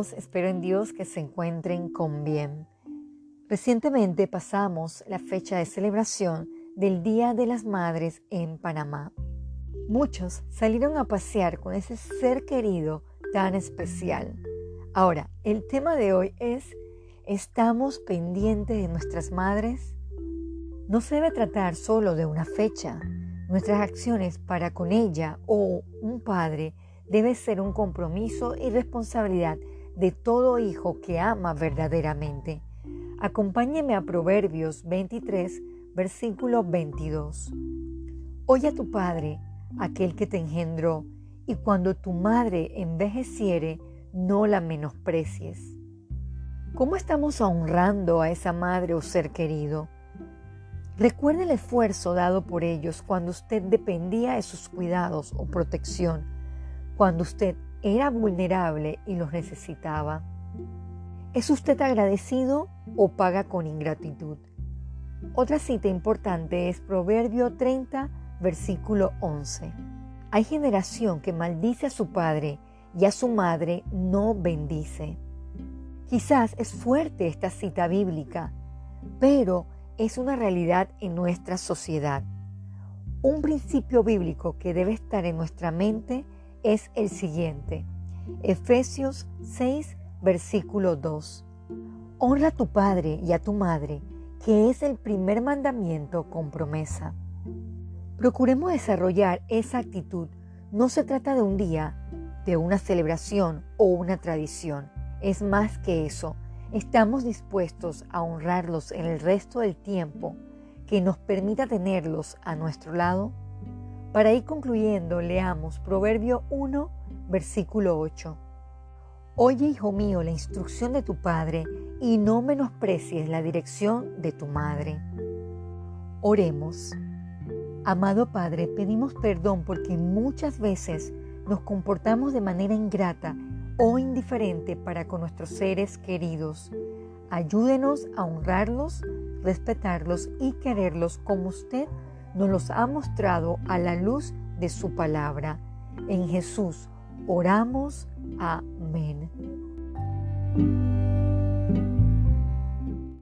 todos, espero en Dios que se encuentren con bien. Recientemente pasamos la fecha de celebración del Día de las Madres en Panamá. Muchos salieron a pasear con ese ser querido tan especial. Ahora, el tema de hoy es, ¿estamos pendientes de nuestras madres? No se debe tratar solo de una fecha. Nuestras acciones para con ella o un padre debe ser un compromiso y responsabilidad de todo hijo que ama verdaderamente. Acompáñeme a Proverbios 23, versículo 22. Oye a tu padre, aquel que te engendró, y cuando tu madre envejeciere, no la menosprecies. ¿Cómo estamos honrando a esa madre o ser querido? Recuerde el esfuerzo dado por ellos cuando usted dependía de sus cuidados o protección cuando usted era vulnerable y los necesitaba? ¿Es usted agradecido o paga con ingratitud? Otra cita importante es Proverbio 30, versículo 11. Hay generación que maldice a su padre y a su madre no bendice. Quizás es fuerte esta cita bíblica, pero es una realidad en nuestra sociedad. Un principio bíblico que debe estar en nuestra mente es el siguiente. Efesios 6, versículo 2. Honra a tu padre y a tu madre, que es el primer mandamiento con promesa. Procuremos desarrollar esa actitud. No se trata de un día, de una celebración o una tradición. Es más que eso. Estamos dispuestos a honrarlos en el resto del tiempo que nos permita tenerlos a nuestro lado. Para ir concluyendo, leamos Proverbio 1, versículo 8. Oye, hijo mío, la instrucción de tu padre y no menosprecies la dirección de tu madre. Oremos. Amado Padre, pedimos perdón porque muchas veces nos comportamos de manera ingrata o indiferente para con nuestros seres queridos. Ayúdenos a honrarlos, respetarlos y quererlos como usted nos los ha mostrado a la luz de su palabra. En Jesús oramos. Amén.